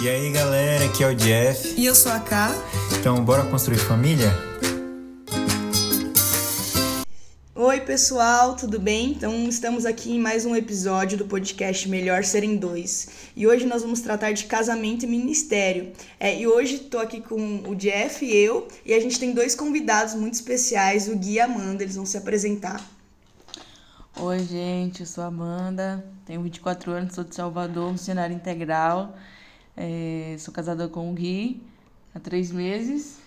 E aí galera, aqui é o Jeff. E eu sou a Ká. Então bora construir família? Oi pessoal, tudo bem? Então estamos aqui em mais um episódio do podcast Melhor Serem Dois. E hoje nós vamos tratar de casamento e ministério. É, e hoje estou aqui com o Jeff e eu, e a gente tem dois convidados muito especiais, o Gui e a Amanda, eles vão se apresentar. Oi gente, eu sou a Amanda, tenho 24 anos, sou de Salvador, missionária integral. É, sou casada com o Gui há três meses.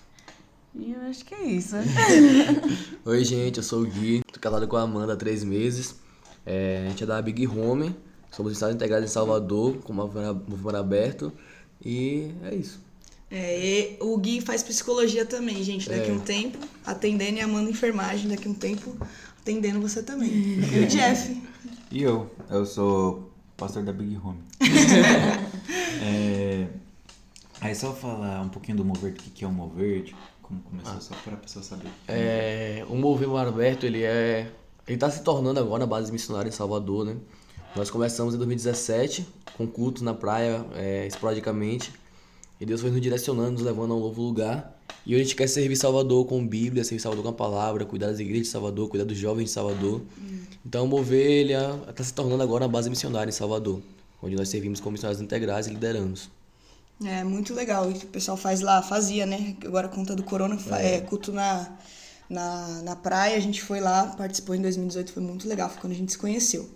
E eu acho que é isso. Oi, gente, eu sou o Gui, tô casado com a Amanda há três meses. É, a gente é da Big Home, somos estados integrados em Salvador, com o movimento aberto. E é isso. É, o Gui faz psicologia também, gente, daqui a é. um tempo, atendendo e Amanda enfermagem, daqui a um tempo, atendendo você também. e o Jeff? E eu, eu sou pastor da Big Home. é, aí só falar um pouquinho do Mover, o que é o Mover, como começou, ah. só para a pessoa saber. É, o Mover Mar Aberto, ele é... Ele está se tornando agora a base missionária em Salvador, né? Nós começamos em 2017, com cultos na praia, é, esporadicamente. E Deus foi nos direcionando, nos levando a um novo lugar. E hoje a gente quer servir Salvador com Bíblia, servir Salvador com a palavra, cuidar das igrejas de Salvador, cuidar dos jovens de Salvador. Hum. Então, o Mover, ele está se tornando agora a base missionária em Salvador onde nós servimos como missionários integrais e lideramos. É, muito legal. O pessoal faz lá, fazia, né? Agora, conta do corona, é. é. culto na, na, na praia. A gente foi lá, participou em 2018, foi muito legal, foi quando a gente se conheceu.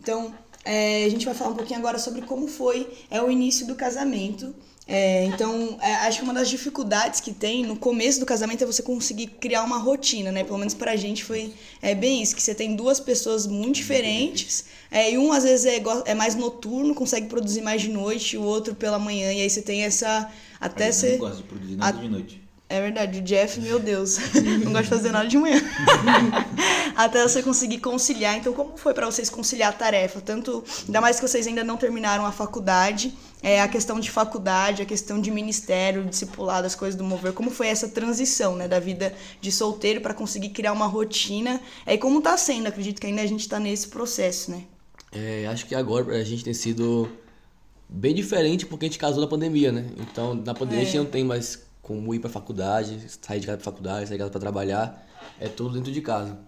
Então, é, a gente vai falar um pouquinho agora sobre como foi é, o início do casamento é, então, é, acho que uma das dificuldades que tem no começo do casamento é você conseguir criar uma rotina, né? Pelo menos pra gente foi é, bem isso, que você tem duas pessoas muito diferentes, é, e um às vezes é, é mais noturno, consegue produzir mais de noite, e o outro pela manhã, e aí você tem essa... Até você... Eu não gosto de produzir nada a, de noite. É verdade, o Jeff, meu Deus, não gosta de fazer nada de manhã. Até você conseguir conciliar. Então, como foi para vocês conciliar a tarefa? Tanto, ainda mais que vocês ainda não terminaram a faculdade, é, a questão de faculdade, a questão de ministério, discipulado, as coisas do mover. Como foi essa transição, né, da vida de solteiro para conseguir criar uma rotina? É, e como tá sendo? Acredito que ainda a gente está nesse processo, né? É, acho que agora a gente tem sido bem diferente porque a gente casou na pandemia, né? Então, na pandemia é. a gente é. não tem mais como ir para faculdade, sair de casa para faculdade, sair de casa para trabalhar, é tudo dentro de casa.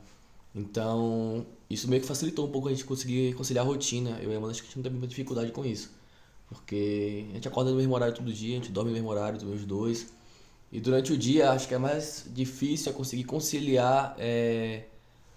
Então, isso meio que facilitou um pouco a gente conseguir conciliar a rotina. Eu e a Amanda acho que a gente não teve muita dificuldade com isso. Porque a gente acorda no mesmo horário todo dia, a gente dorme no mesmo horário, os dois. E durante o dia, acho que é mais difícil é conseguir conciliar é,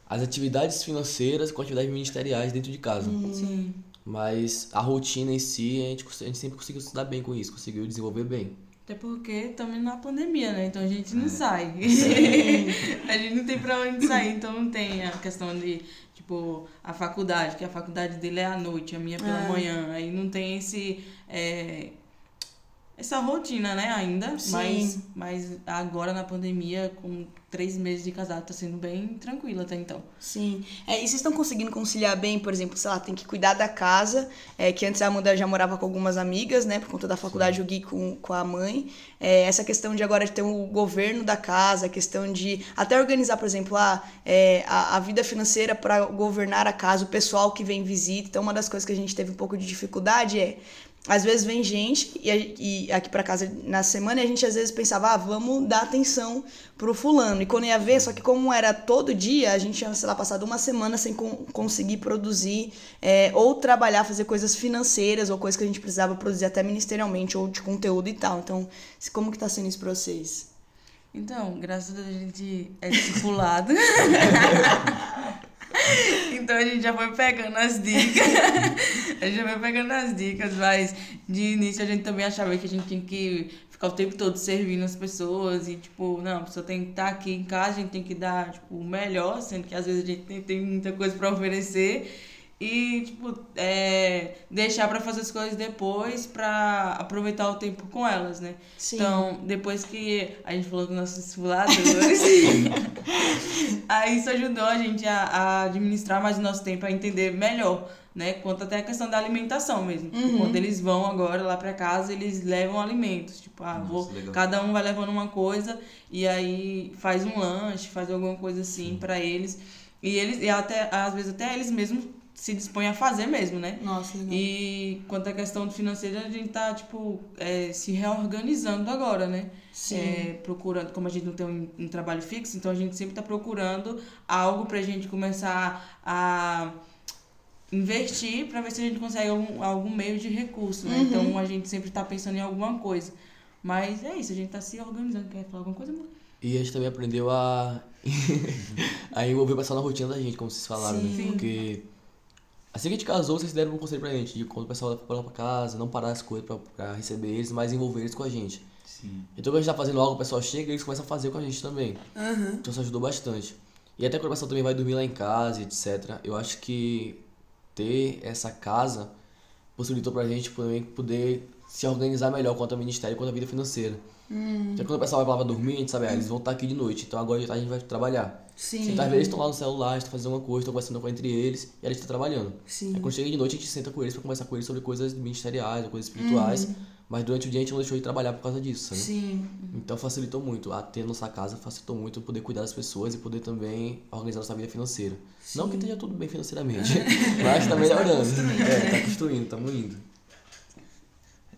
as atividades financeiras com atividades ministeriais dentro de casa. Sim. Mas a rotina em si, a gente, a gente sempre conseguiu se dar bem com isso, conseguiu desenvolver bem. Até porque estamos na pandemia, né? Então a gente não é. sai. a gente não tem pra onde sair, então não tem a questão de, tipo, a faculdade, que a faculdade dele é à noite, a minha pela é. manhã. Aí não tem esse. É, essa rotina, né, ainda. Sim. Mas, mas agora na pandemia, com três meses de casado, tá sendo bem tranquilo até então. Sim. É, e vocês estão conseguindo conciliar bem, por exemplo, sei lá, tem que cuidar da casa, é, que antes a Amanda já morava com algumas amigas, né, por conta da faculdade, Sim. o Gui com, com a mãe. É, essa questão de agora de ter o governo da casa, a questão de até organizar, por exemplo, a, é, a, a vida financeira para governar a casa, o pessoal que vem visita. Então, uma das coisas que a gente teve um pouco de dificuldade é às vezes vem gente e, e aqui para casa na semana e a gente às vezes pensava, ah, vamos dar atenção pro fulano. E quando ia ver, só que como era todo dia, a gente tinha, sei lá, passado uma semana sem conseguir produzir é, ou trabalhar, fazer coisas financeiras ou coisas que a gente precisava produzir até ministerialmente ou de conteúdo e tal. Então, como que tá sendo isso pra vocês? Então, graças a Deus a gente é discipulado. Então a gente já foi pegando as dicas. a gente já foi pegando as dicas, mas de início a gente também achava que a gente tinha que ficar o tempo todo servindo as pessoas e, tipo, não, a pessoa tem que estar aqui em casa, a gente tem que dar, tipo, o melhor, sendo que às vezes a gente tem, tem muita coisa para oferecer e tipo é, deixar para fazer as coisas depois para aproveitar o tempo com elas né? Sim. então depois que a gente falou com nossos simuladores aí isso ajudou a gente a, a, administrar mais o nosso tempo a entender melhor né? Quanto até a questão da alimentação mesmo. Uhum. quando eles vão agora lá para casa eles levam alimentos. Tipo ah, Nossa, vou cada um vai levando uma coisa e aí faz um lanche faz alguma coisa assim para eles. E eles e até às vezes até eles mesmos se dispõe a fazer mesmo, né? Nossa, legal. E quanto à questão financeira, a gente tá, tipo, é, se reorganizando agora, né? Sim. É, procurando, como a gente não tem um, um trabalho fixo, então a gente sempre tá procurando algo pra gente começar a investir pra ver se a gente consegue algum, algum meio de recurso, né? Então a gente sempre tá pensando em alguma coisa. Mas é isso, a gente tá se organizando. Quer falar alguma coisa, amor? E a gente também aprendeu a, a envolver o pessoal na rotina da gente, como vocês falaram, Sim. né? Porque assim que a gente casou, vocês deram um conselho pra gente, de quando o pessoal vai lá pra casa, não parar as coisas pra, pra receber eles, mas envolver eles com a gente. Sim. Então quando a gente tá fazendo algo, o pessoal chega e eles começam a fazer com a gente também. Então isso ajudou bastante. E até quando o pessoal também vai dormir lá em casa, etc. Eu acho que ter essa casa possibilitou pra gente também poder se organizar melhor quanto ao ministério e quanto à vida financeira. Então quando o pessoal vai pra lá pra dormir, a gente sabe, ah, eles vão estar aqui de noite, então agora de tarde a gente vai trabalhar. Sim. Então, às vezes eles estão lá no celular, estão fazendo alguma coisa, estão conversando com entre eles e a gente está trabalhando. Sim. Aí quando chega de noite a gente senta com eles para conversar com eles sobre coisas ministeriais, coisas espirituais, mas durante o dia a gente não deixou de trabalhar por causa disso, sabe? Sim. Então facilitou muito. A ter nossa casa facilitou muito poder cuidar das pessoas e poder também organizar nossa vida financeira. Não que esteja tudo bem financeiramente, mas tá melhorando. É, tá construindo, estamos indo.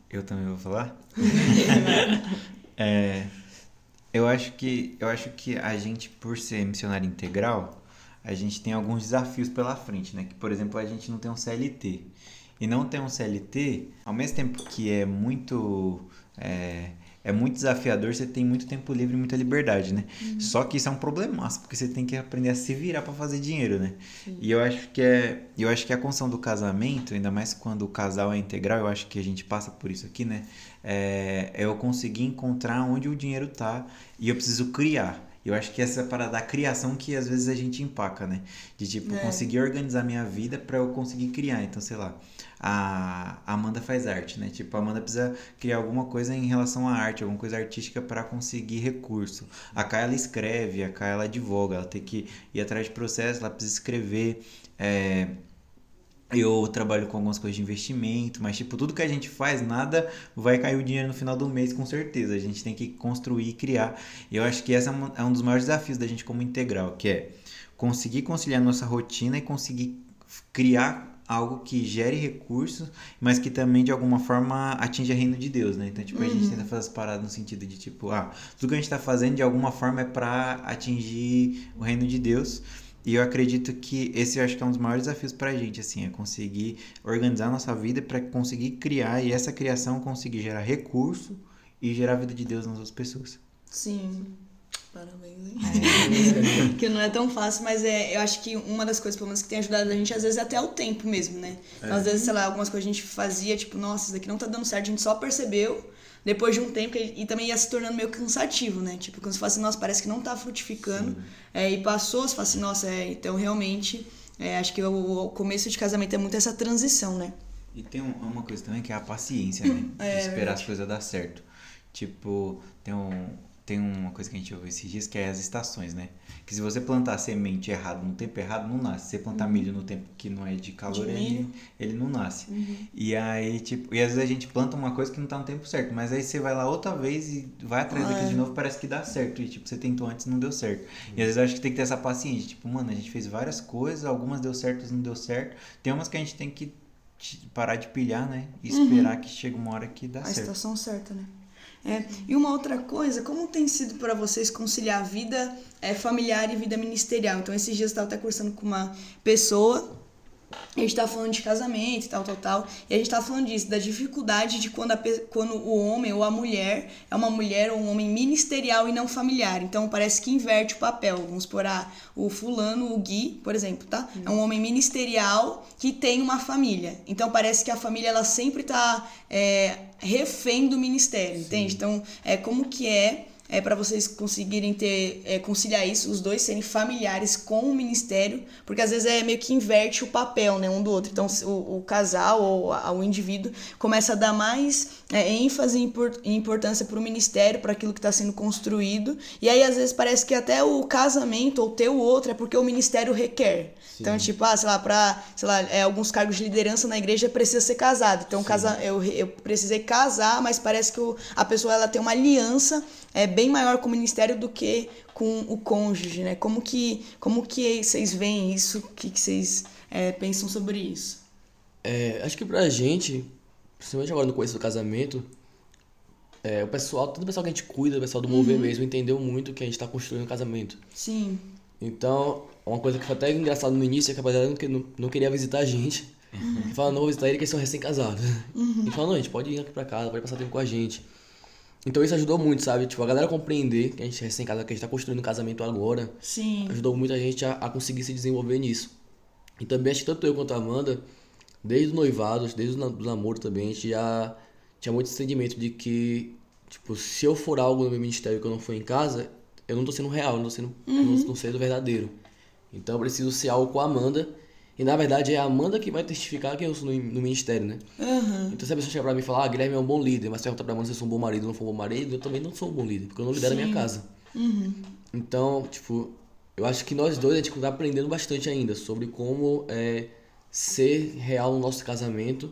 Eu também vou falar? É, eu acho que eu acho que a gente por ser missionário integral, a gente tem alguns desafios pela frente, né? Que por exemplo, a gente não tem um CLT. E não ter um CLT, ao mesmo tempo que é muito é, é muito desafiador, você tem muito tempo livre e muita liberdade, né? Só que isso é um problemaço, porque você tem que aprender a se virar para fazer dinheiro, né? E eu acho que é, eu acho que a construção do casamento, ainda mais quando o casal é integral, eu acho que a gente passa por isso aqui, né? É, é eu conseguir encontrar onde o dinheiro tá e eu preciso criar. Eu acho que essa é parada da criação que às vezes a gente empaca, né? De tipo, É. conseguir organizar minha vida para eu conseguir criar. Então, sei lá, a Amanda faz arte, né? Tipo, a Amanda precisa criar alguma coisa em relação à arte, alguma coisa artística para conseguir recurso. A Kai, ela escreve, a Kai, ela advoga, ela tem que ir atrás de processo, ela precisa escrever. É, eu trabalho com algumas coisas de investimento, mas tipo, tudo que a gente faz, nada vai cair o dinheiro no final do mês, com certeza. A gente tem que construir e criar. E eu acho que esse é é um dos maiores desafios da gente como integral, que é conseguir conciliar nossa rotina e conseguir criar algo que gere recursos, mas que também de alguma forma atinja o reino de Deus, né? Então, tipo, a gente tenta fazer as paradas no sentido de tipo, ah, tudo que a gente tá fazendo de alguma forma é para atingir o reino de Deus. E eu acredito que esse eu acho que é um dos maiores desafios pra gente, assim, é conseguir organizar a nossa vida para conseguir criar e essa criação conseguir gerar recurso e gerar a vida de Deus nas outras pessoas. Sim. Parabéns, hein? que não é tão fácil, mas é, eu acho que uma das coisas, pelo menos, que tem ajudado a gente, às vezes, é até o tempo mesmo, né? Então, às vezes, sei lá, algumas coisas a gente fazia, tipo, nossa, isso daqui não tá dando certo, a gente só percebeu depois de um tempo e também ia se tornando meio cansativo, né? Tipo, quando você fala assim, nossa, parece que não tá frutificando. É, e passou, você fala assim, nossa, é, então realmente, é, acho que o, o começo de casamento é muito essa transição, né? E tem um- uma coisa também que é a paciência, né? De É, esperar verdade. as coisas dar certo. Tipo, tem, um, tem uma coisa que a gente ouviu esses dias que é as estações, né? Que se você plantar semente errado no tempo errado, não nasce. Se você plantar milho no tempo que não é de calor, De ele, ele não nasce. E aí, tipo, e às vezes a gente planta uma coisa que não tá no tempo certo, mas aí você vai lá outra vez e vai atrás Ah, daquilo é. de novo, parece que dá certo. E tipo, você tentou antes e não deu certo. E às vezes eu acho que tem que ter essa paciência. Tipo, mano, a gente fez várias coisas, algumas deu certo, outras não deu certo. Tem umas que a gente tem que parar de pilhar, né? E esperar que chega uma hora que dá a certo. estação certa, né? É, e uma outra coisa, como tem sido para vocês conciliar vida é, familiar e vida ministerial? Então, esses dias eu estava até conversando com uma pessoa, a gente tava falando de casamento e tal, tal, tal, e a gente tava falando disso, da dificuldade de quando, a quando o homem ou a mulher é uma mulher ou um homem ministerial e não familiar. Então, parece que inverte o papel. Vamos supor, ah, o fulano, o Gui, por exemplo, tá? É um homem ministerial que tem uma família. Então, parece que a família, ela sempre tá é, refém do ministério, entende? Então, é como que é é para vocês conseguirem ter é, conciliar isso, os dois serem familiares com o ministério, porque às vezes é meio que inverte o papel, né, um do outro. Então o, o casal ou a- o indivíduo começa a dar mais é, ênfase e impor- importância para o ministério, para aquilo que está sendo construído, e aí às vezes parece que até o casamento ou ter o outro é porque o ministério requer. Então tipo, ah, sei lá, para, sei lá, é, alguns cargos de liderança na igreja precisa ser casado. Então casa, eu, eu precisei casar, mas parece que o, a pessoa ela tem uma aliança é bem maior com o ministério do que com o cônjuge, né? Como que, como que vocês veem isso? O que, que vocês é, pensam sobre isso? É, acho que pra gente, principalmente agora no começo do casamento, é, o pessoal, todo o pessoal que a gente cuida, o pessoal do mover mesmo, entendeu muito que a gente tá construindo um casamento. Sim. Então, uma coisa que foi até engraçado no início é que a rapaziada não, não, queria visitar a gente. Fala, não vou visitar ele, que eles são recém-casados. E fala, não, a gente pode ir aqui pra casa, pode passar tempo com a gente. Então isso ajudou muito, sabe? Tipo, a galera compreender que a gente é recém-casado, que a gente tá construindo um casamento agora, Sim. ajudou muito a gente a, a conseguir se desenvolver nisso. E também acho que tanto eu quanto a Amanda, desde o noivado, desde o namoro também, a gente já tinha muito entendimento de que, tipo, se eu for algo no meu ministério que eu não for em casa, eu não tô sendo real, eu não tô sendo, não, não sendo verdadeiro. Então eu preciso ser algo com a Amanda. E na verdade é a Amanda que vai testificar que eu sou no, no ministério, né? Aham. Então se a pessoa chegar pra mim e falar, ah, Guilherme é um bom líder, mas perguntar pra Amanda se eu sou um bom marido ou não sou um bom marido, eu também não sou um bom líder, porque eu não lidero a minha casa. Então, tipo, eu acho que nós dois a gente tá aprendendo bastante ainda sobre como é, ser real no nosso casamento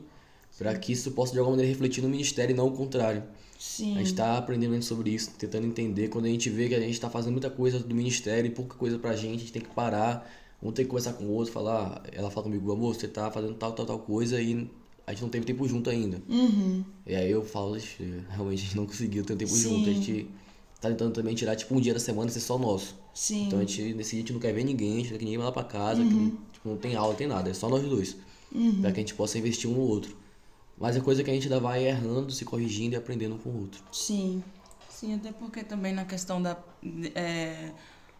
para que isso possa de alguma maneira refletir no ministério e não o contrário. Sim. A gente tá aprendendo sobre isso, tentando entender. Quando a gente vê que a gente tá fazendo muita coisa do ministério e pouca coisa pra gente, a gente tem que parar, um tem que conversar com o outro, falar, ela fala comigo, amor, você tá fazendo tal, tal, tal coisa e a gente não teve tempo junto ainda. Uhum. E aí eu falo, "Ixi, realmente a gente não conseguiu ter um tempo Sim. junto. A gente tá tentando também tirar tipo um dia da semana ser só nosso. Sim. Então a gente, nesse dia a gente não quer ver ninguém, a gente não quer que ninguém vai lá pra casa, que Uhum. não, tipo, não tem aula, não tem nada, é só nós dois. Pra que a gente possa investir um no outro. Mas é coisa que a gente ainda vai errando, se corrigindo e aprendendo um com o outro. Sim. Sim, até porque também na questão da, é,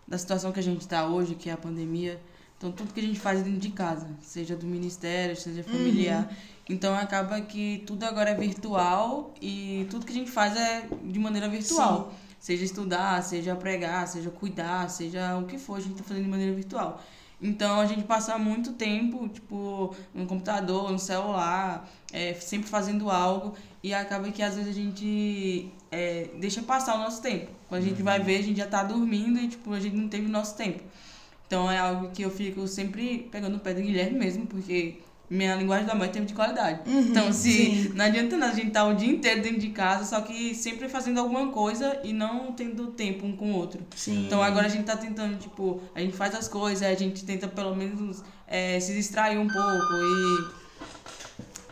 da situação que a gente está hoje, que é a pandemia, então tudo que a gente faz dentro de casa, seja do ministério, seja familiar, então acaba que tudo agora é virtual e tudo que a gente faz é de maneira virtual. Seja estudar, seja pregar, seja cuidar, seja o que for, a gente está fazendo de maneira virtual. Então a gente passa muito tempo, tipo, no computador, no celular, é, sempre fazendo algo e acaba que às vezes a gente é, deixa passar o nosso tempo. Quando a gente vai ver, a gente já tá dormindo e tipo, a gente não teve o nosso tempo. Então é algo que eu fico sempre pegando o pé do Guilherme mesmo, porque minha linguagem da mãe é tempo de qualidade. então, se sim. não adianta nada a gente estar o dia inteiro dentro de casa, só que sempre fazendo alguma coisa e não tendo tempo um com o outro. Sim. Então agora a gente tá tentando, tipo, a gente faz as coisas, a gente tenta pelo menos é, se distrair um pouco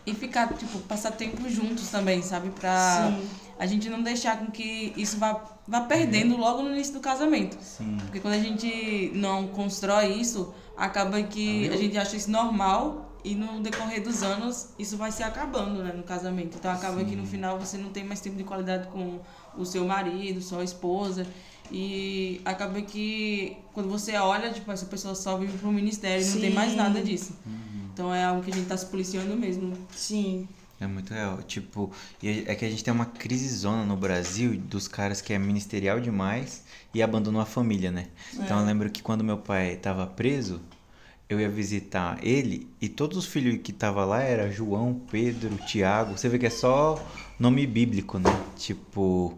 e, e ficar, tipo, passar tempo juntos também, sabe? Pra Sim. a gente não deixar com que isso vá, vá perdendo logo no início do casamento. Sim. Porque quando a gente não constrói isso, acaba que a gente acha isso normal e no decorrer dos anos isso vai se acabando, né, no casamento. Então acaba que no final você não tem mais tempo de qualidade com o seu marido, sua esposa. E acaba que quando você olha, tipo, essa pessoa só vive pro ministério e não tem mais Sim. nada disso. Então é algo que a gente tá se policiando mesmo. Sim. É muito real. Tipo, e é que a gente tem uma crise zona no Brasil dos caras que é ministerial demais e abandonou a família, né? Então eu lembro que quando meu pai tava preso, eu ia visitar ele e todos os filhos que tava lá era João, Pedro, Tiago. Você vê que é só nome bíblico, né? Tipo.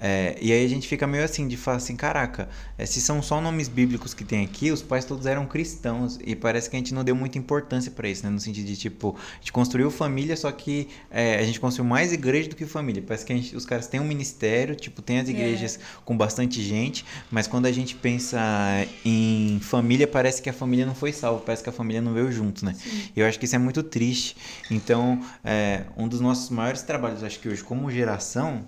É, e aí a gente fica meio assim, de falar assim, caraca, é, se são só nomes bíblicos que tem aqui, os pais todos eram cristãos. E parece que a gente não deu muita importância pra isso, né? No sentido de, tipo, a gente construiu família, só que é, a gente construiu mais igreja do que família. Parece que a gente- os caras têm um ministério, tipo, tem as igrejas com bastante gente, mas quando a gente pensa em família, parece que a família não foi salva, parece que a família não veio junto, né? E eu acho que isso é muito triste. Então, é, um dos nossos maiores trabalhos, acho que hoje, como geração,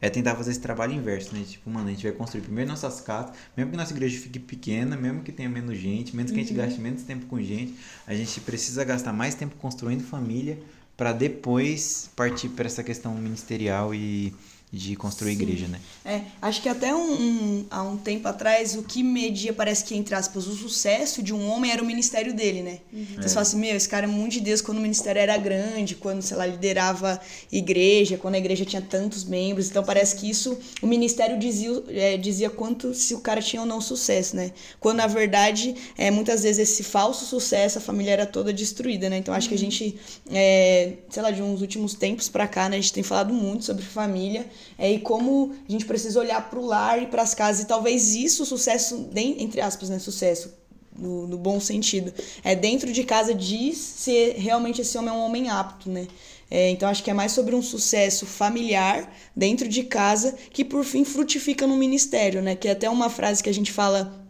é tentar fazer esse trabalho inverso, né? Tipo, mano, a gente vai construir primeiro nossas casas, mesmo que nossa igreja fique pequena, mesmo que tenha menos gente, menos que a gente gaste menos tempo com gente, a gente precisa gastar mais tempo construindo família para depois partir para essa questão ministerial e de construir igreja, né? É, acho que até um, um- há um tempo atrás, o que media, parece que, entre aspas, o sucesso de um homem era o ministério dele, né? Então você fala assim, meu, esse cara é muito de Deus quando o ministério era grande, quando, sei lá, liderava igreja, quando a igreja tinha tantos membros. Então parece que isso, o ministério dizia, é, dizia quanto se o cara tinha ou não sucesso, né? Quando, na verdade, é, muitas vezes esse falso sucesso, a família era toda destruída, né? Então acho que a gente, é, sei lá, de uns últimos tempos pra cá, né? A gente tem falado muito sobre família é, e como a gente precisa olhar pro lar e pras casas. E talvez isso, o sucesso, entre aspas, né? Sucesso, no, no bom sentido. É dentro de casa diz se realmente esse homem é um homem apto, né? É, então acho que é mais sobre um sucesso familiar dentro de casa que por fim frutifica no ministério, né? Que é até uma frase que a gente fala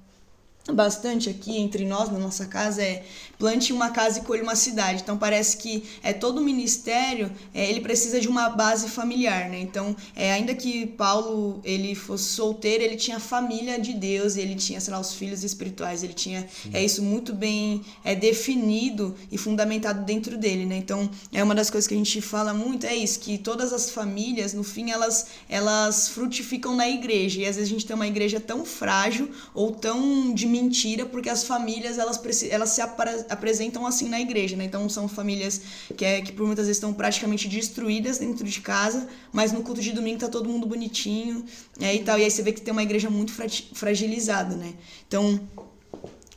bastante aqui entre nós na nossa casa é plante uma casa e colhe uma cidade. Então parece que é todo ministério é, ele precisa de uma base familiar né? Então é, ainda que Paulo ele fosse solteiro ele tinha a família de Deus ele tinha sei lá os filhos espirituais ele tinha é isso muito bem é definido e fundamentado dentro dele né? Então é uma das coisas que a gente fala muito é isso que todas as famílias no fim elas elas frutificam na igreja. E às vezes a gente tem uma igreja tão frágil ou tão de mentira, porque as famílias elas, elas se apresentam assim na igreja, né? Então são famílias que, é, que por muitas vezes estão praticamente destruídas dentro de casa, mas no culto de domingo tá todo mundo bonitinho é, e tal. E aí você vê que tem uma igreja muito fragilizada, né? Então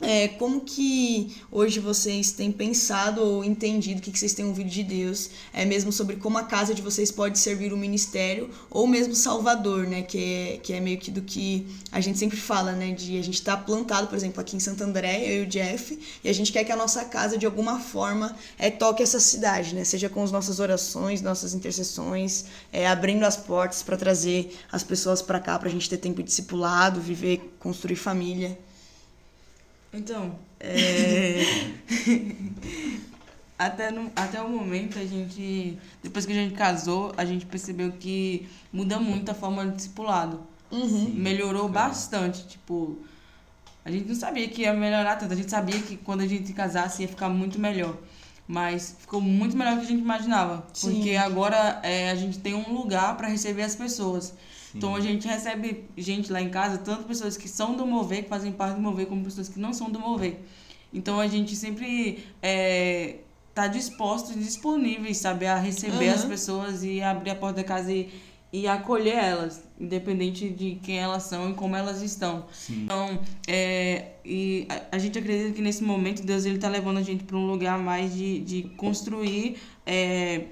é, como que hoje vocês têm pensado ou entendido o que, que vocês têm ouvido de Deus, é mesmo sobre como a casa de vocês pode servir o ministério ou mesmo Salvador, né? Que é, que é meio que do que a gente sempre fala, né? De a gente estar tá plantado, por exemplo, aqui em Santo André, eu e o Jeff, e a gente quer que a nossa casa de alguma forma é, toque essa cidade, né? Seja com as nossas orações, nossas intercessões, é, abrindo as portas para trazer as pessoas para cá, para a gente ter tempo discipulado, viver, construir família. Então, é... até, no, até o momento a gente, depois que a gente casou, a gente percebeu que muda muito a forma de discipulado. Uhum. Melhorou claro. bastante, tipo, a gente não sabia que ia melhorar tanto, a gente sabia que quando a gente casasse ia ficar muito melhor. Mas ficou muito melhor do que a gente imaginava. Sim. Porque agora é, a gente tem um lugar para receber as pessoas. Então a gente recebe gente lá em casa, tanto pessoas que são do Mover, que fazem parte do Mover, como pessoas que não são do Mover. Então a gente sempre é, tá disposto e disponível, sabe, a receber uhum. as pessoas e abrir a porta da casa e, e acolher elas, independente de quem elas são e como elas estão. Sim. Então, é, e a, a, gente acredita que nesse momento Deus ele tá levando a gente para um lugar mais de, de construir é,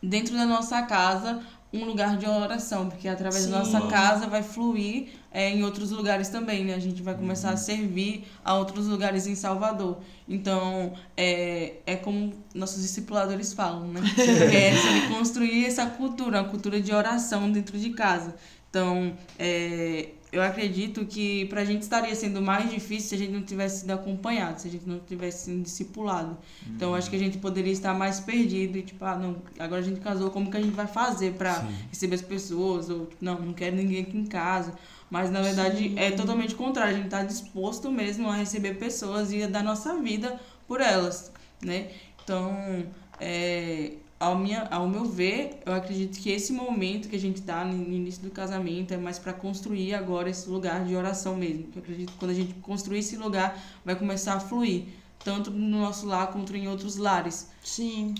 dentro da nossa casa um lugar de oração, porque através Sim. da nossa casa vai fluir é, em outros lugares também, né? A gente vai começar a servir a outros lugares em Salvador. Então, é, é como nossos discipuladores falam, né? É sobre construir essa cultura, uma cultura de oração dentro de casa. Então, é, eu acredito que para a gente estaria sendo mais difícil se a gente não tivesse sido acompanhado, se a gente não tivesse sido discipulado. Uhum. Então, acho que a gente poderia estar mais perdido e, tipo, ah, não, agora a gente casou, como que a gente vai fazer para receber as pessoas? Ou, tipo, não, não quero ninguém aqui em casa. Mas, na verdade, Sim. é totalmente contrário. A gente está disposto mesmo a receber pessoas e a dar nossa vida por elas, né? Então, é, ao, minha, ao meu ver, eu acredito que esse momento que a gente está no início do casamento é mais para construir agora esse lugar de oração mesmo. Eu acredito que quando a gente construir esse lugar, vai começar a fluir, tanto no nosso lar quanto em outros lares. Sim.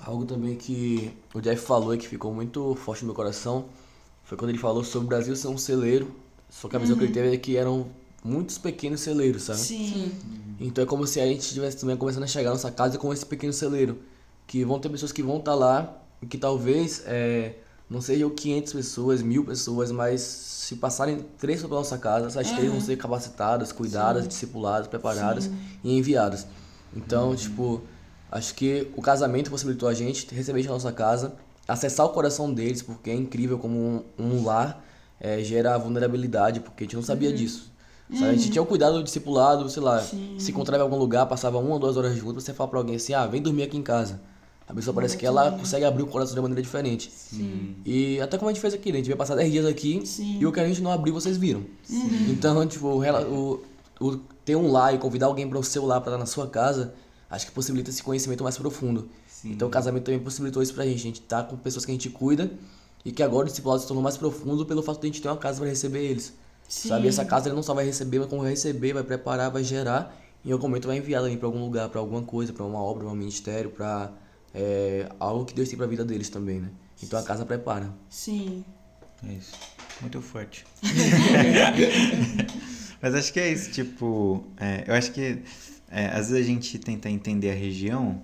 Algo também que o Jeff falou e que ficou muito forte no meu coração foi quando ele falou sobre o Brasil ser um celeiro, só que a visão uhum. que ele teve é que eram muitos pequenos celeiros, sabe? Sim. Então é como se a gente estivesse também começando a chegar na nossa casa com esse pequeno celeiro que vão ter pessoas que vão estar tá lá e que talvez é, não sejam 500 pessoas, mil pessoas, mas se passarem três pela nossa casa, essas uhum. três vão ser capacitadas, cuidadas, Sim. discipuladas, preparadas Sim. e enviadas. Então, uhum. tipo, acho que o casamento possibilitou a gente receber na nossa casa, acessar o coração deles, porque é incrível como um, um lar é, gera vulnerabilidade, porque a gente não sabia uhum. disso. Uhum. A gente tinha o cuidado do discipulado, sei lá, Sim. se encontrava em algum lugar, passava uma ou duas horas juntos, você fala pra alguém assim, ah, vem dormir aqui em casa. A pessoa parece que ela consegue abrir o coração de uma maneira diferente. Sim. E até como a gente fez aqui, né? A gente vai passar 10 dias aqui Sim. e o que a gente não abriu, vocês viram. Sim. Então, tipo, o, o, ter um lá e convidar alguém para o seu lá para estar na sua casa, acho que possibilita esse conhecimento mais profundo. Sim. Então o casamento também possibilitou isso pra gente. A gente tá com pessoas que a gente cuida e que agora o discipulado se tornou mais profundo pelo fato de a gente ter uma casa para receber eles. Sim. Sabe? Essa casa ele não só vai receber, mas como vai receber, vai preparar, vai gerar. E em algum momento vai enviar ali para algum lugar, para alguma coisa, para uma obra, para um ministério, para é, algo que Deus tem para a vida deles também, né? Então a casa prepara. Sim. É isso. Muito forte. Mas acho que é isso, tipo, é, eu acho que é, às vezes a gente tenta entender a região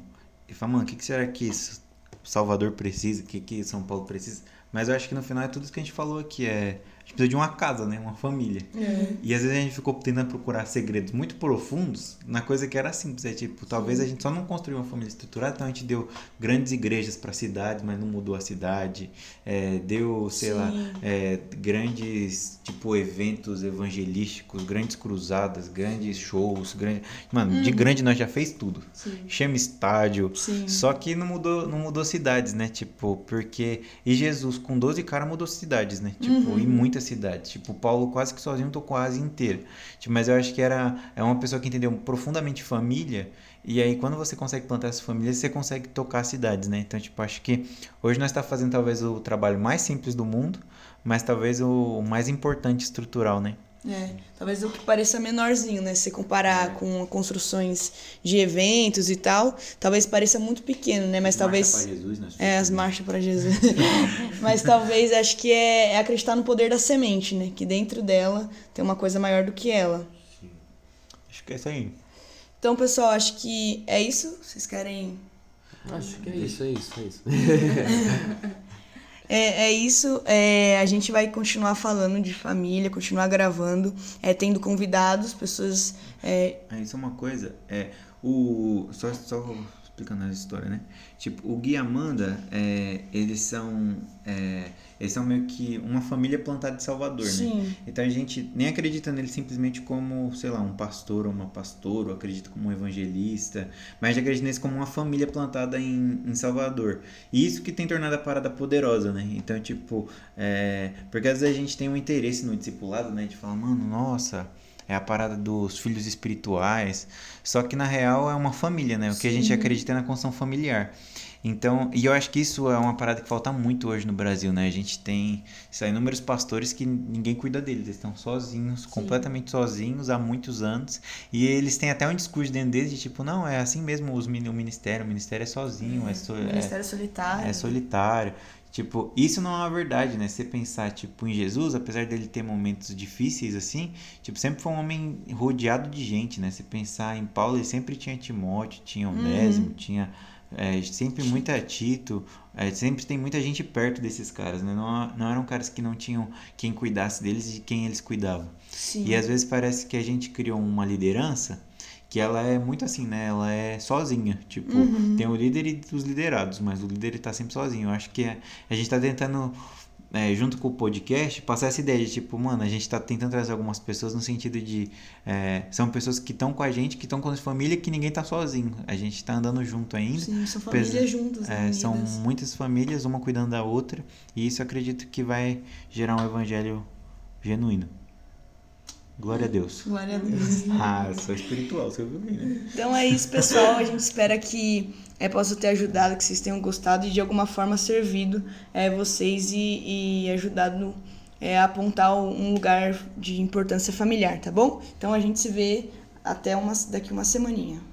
e fala, mano, o que, que será que isso Salvador precisa, o que, que São Paulo precisa. Mas eu acho que no final é tudo isso que a gente falou aqui. É, a gente precisa de uma casa, né? Uma família. É. E às vezes a gente ficou tentando procurar segredos muito profundos na coisa que era simples. É tipo, talvez a gente só não construiu uma família estruturada, então a gente deu grandes igrejas para cidades, mas não mudou a cidade. É, deu, sei Sim. lá, é, grandes, tipo, eventos evangelísticos, grandes cruzadas, grandes shows, grande... Mano, de grande nós já fez tudo. Uhum. Sim. Chama estádio. Sim. Só que não mudou, não mudou cidades, né? Tipo, porque. E Jesus, com 12 caras, mudou cidades, né? Tipo, Uhum. e muitas cidades. Tipo, Paulo quase que sozinho tocou a Ásia inteira. Tipo, mas eu acho que era é uma pessoa que entendeu profundamente família. E aí, quando você consegue plantar essa família, você consegue tocar cidades, né? Então, tipo, acho que hoje nós estamos fazendo talvez o trabalho mais simples do mundo, mas talvez o mais importante estrutural, né? É, talvez o que pareça menorzinho, né? Se comparar com construções de eventos e tal, talvez pareça muito pequeno, né? Mas talvez. Marcha pra Jesus, nós É, as marchas para Jesus. Mas talvez acho que é, é acreditar no poder da semente, né? Que dentro dela tem uma coisa maior do que ela. Acho que é isso aí. Então, pessoal, acho que é isso. Vocês querem. Acho que é isso, é isso, é isso. É, é isso. É, a gente vai continuar falando de família, continuar gravando, é, tendo convidados, pessoas. é, É, isso é uma coisa. É, o, só, só explicando a história, né? Tipo, o Gui e Amanda, é, eles são. é, eles são meio que uma família plantada de Salvador, né? Sim. Então a gente nem acredita nele simplesmente como, sei lá, um pastor ou uma pastora, ou acredita como um evangelista, mas a gente acredita neles como uma família plantada em, em Salvador. E isso que tem tornado a parada poderosa, né? Então, tipo, é, porque às vezes a gente tem um interesse no discipulado, né? De falar, mano, nossa, é a parada dos filhos espirituais. Só que na real é uma família, né? O que a gente acredita é na construção familiar. Então, e eu acho que isso é uma parada que falta muito hoje no Brasil, né? A gente tem sei inúmeros pastores que ninguém cuida deles, eles estão sozinhos, completamente sozinhos há muitos anos, e eles têm até um discurso dentro deles de tipo, não, é assim mesmo os, o ministério, o ministério é sozinho, é, so- é- Ministério Solitário. é solitário. Tipo, isso não é uma verdade, né? Você pensar, tipo, em Jesus, apesar dele ter momentos difíceis assim, tipo, sempre foi um homem rodeado de gente, né? Você pensar em Paulo, ele sempre tinha Timóteo, tinha Onésimo, tinha é, sempre muita Tito, é, sempre tem muita gente perto desses caras, né? Não, não eram caras que não tinham quem cuidasse deles e de quem eles cuidavam. Sim. E às vezes parece que a gente criou uma liderança que ela é muito assim, né? Ela é sozinha. Tipo, tem o líder e os liderados, mas o líder tá sempre sozinho. Eu acho que é- a gente tá tentando, é, junto com o podcast, passar essa ideia de tipo, mano, a gente tá tentando trazer algumas pessoas no sentido de. é, são pessoas que estão com a gente, que estão com a família, que ninguém tá sozinho. A gente tá andando junto ainda. Sim, são famílias Pesa- juntas, né, É, são muitas famílias, uma cuidando da outra, e isso acredito que vai gerar um evangelho genuíno. Glória a Deus. Glória a Deus. Ah, sou espiritual, você viu bem, né? Então é isso, pessoal. A gente espera que é, possa ter ajudado, que vocês tenham gostado e de alguma forma servido é, vocês e, e ajudado é, a apontar um lugar de importância familiar, tá bom? Então a gente se vê até uma, daqui uma semaninha.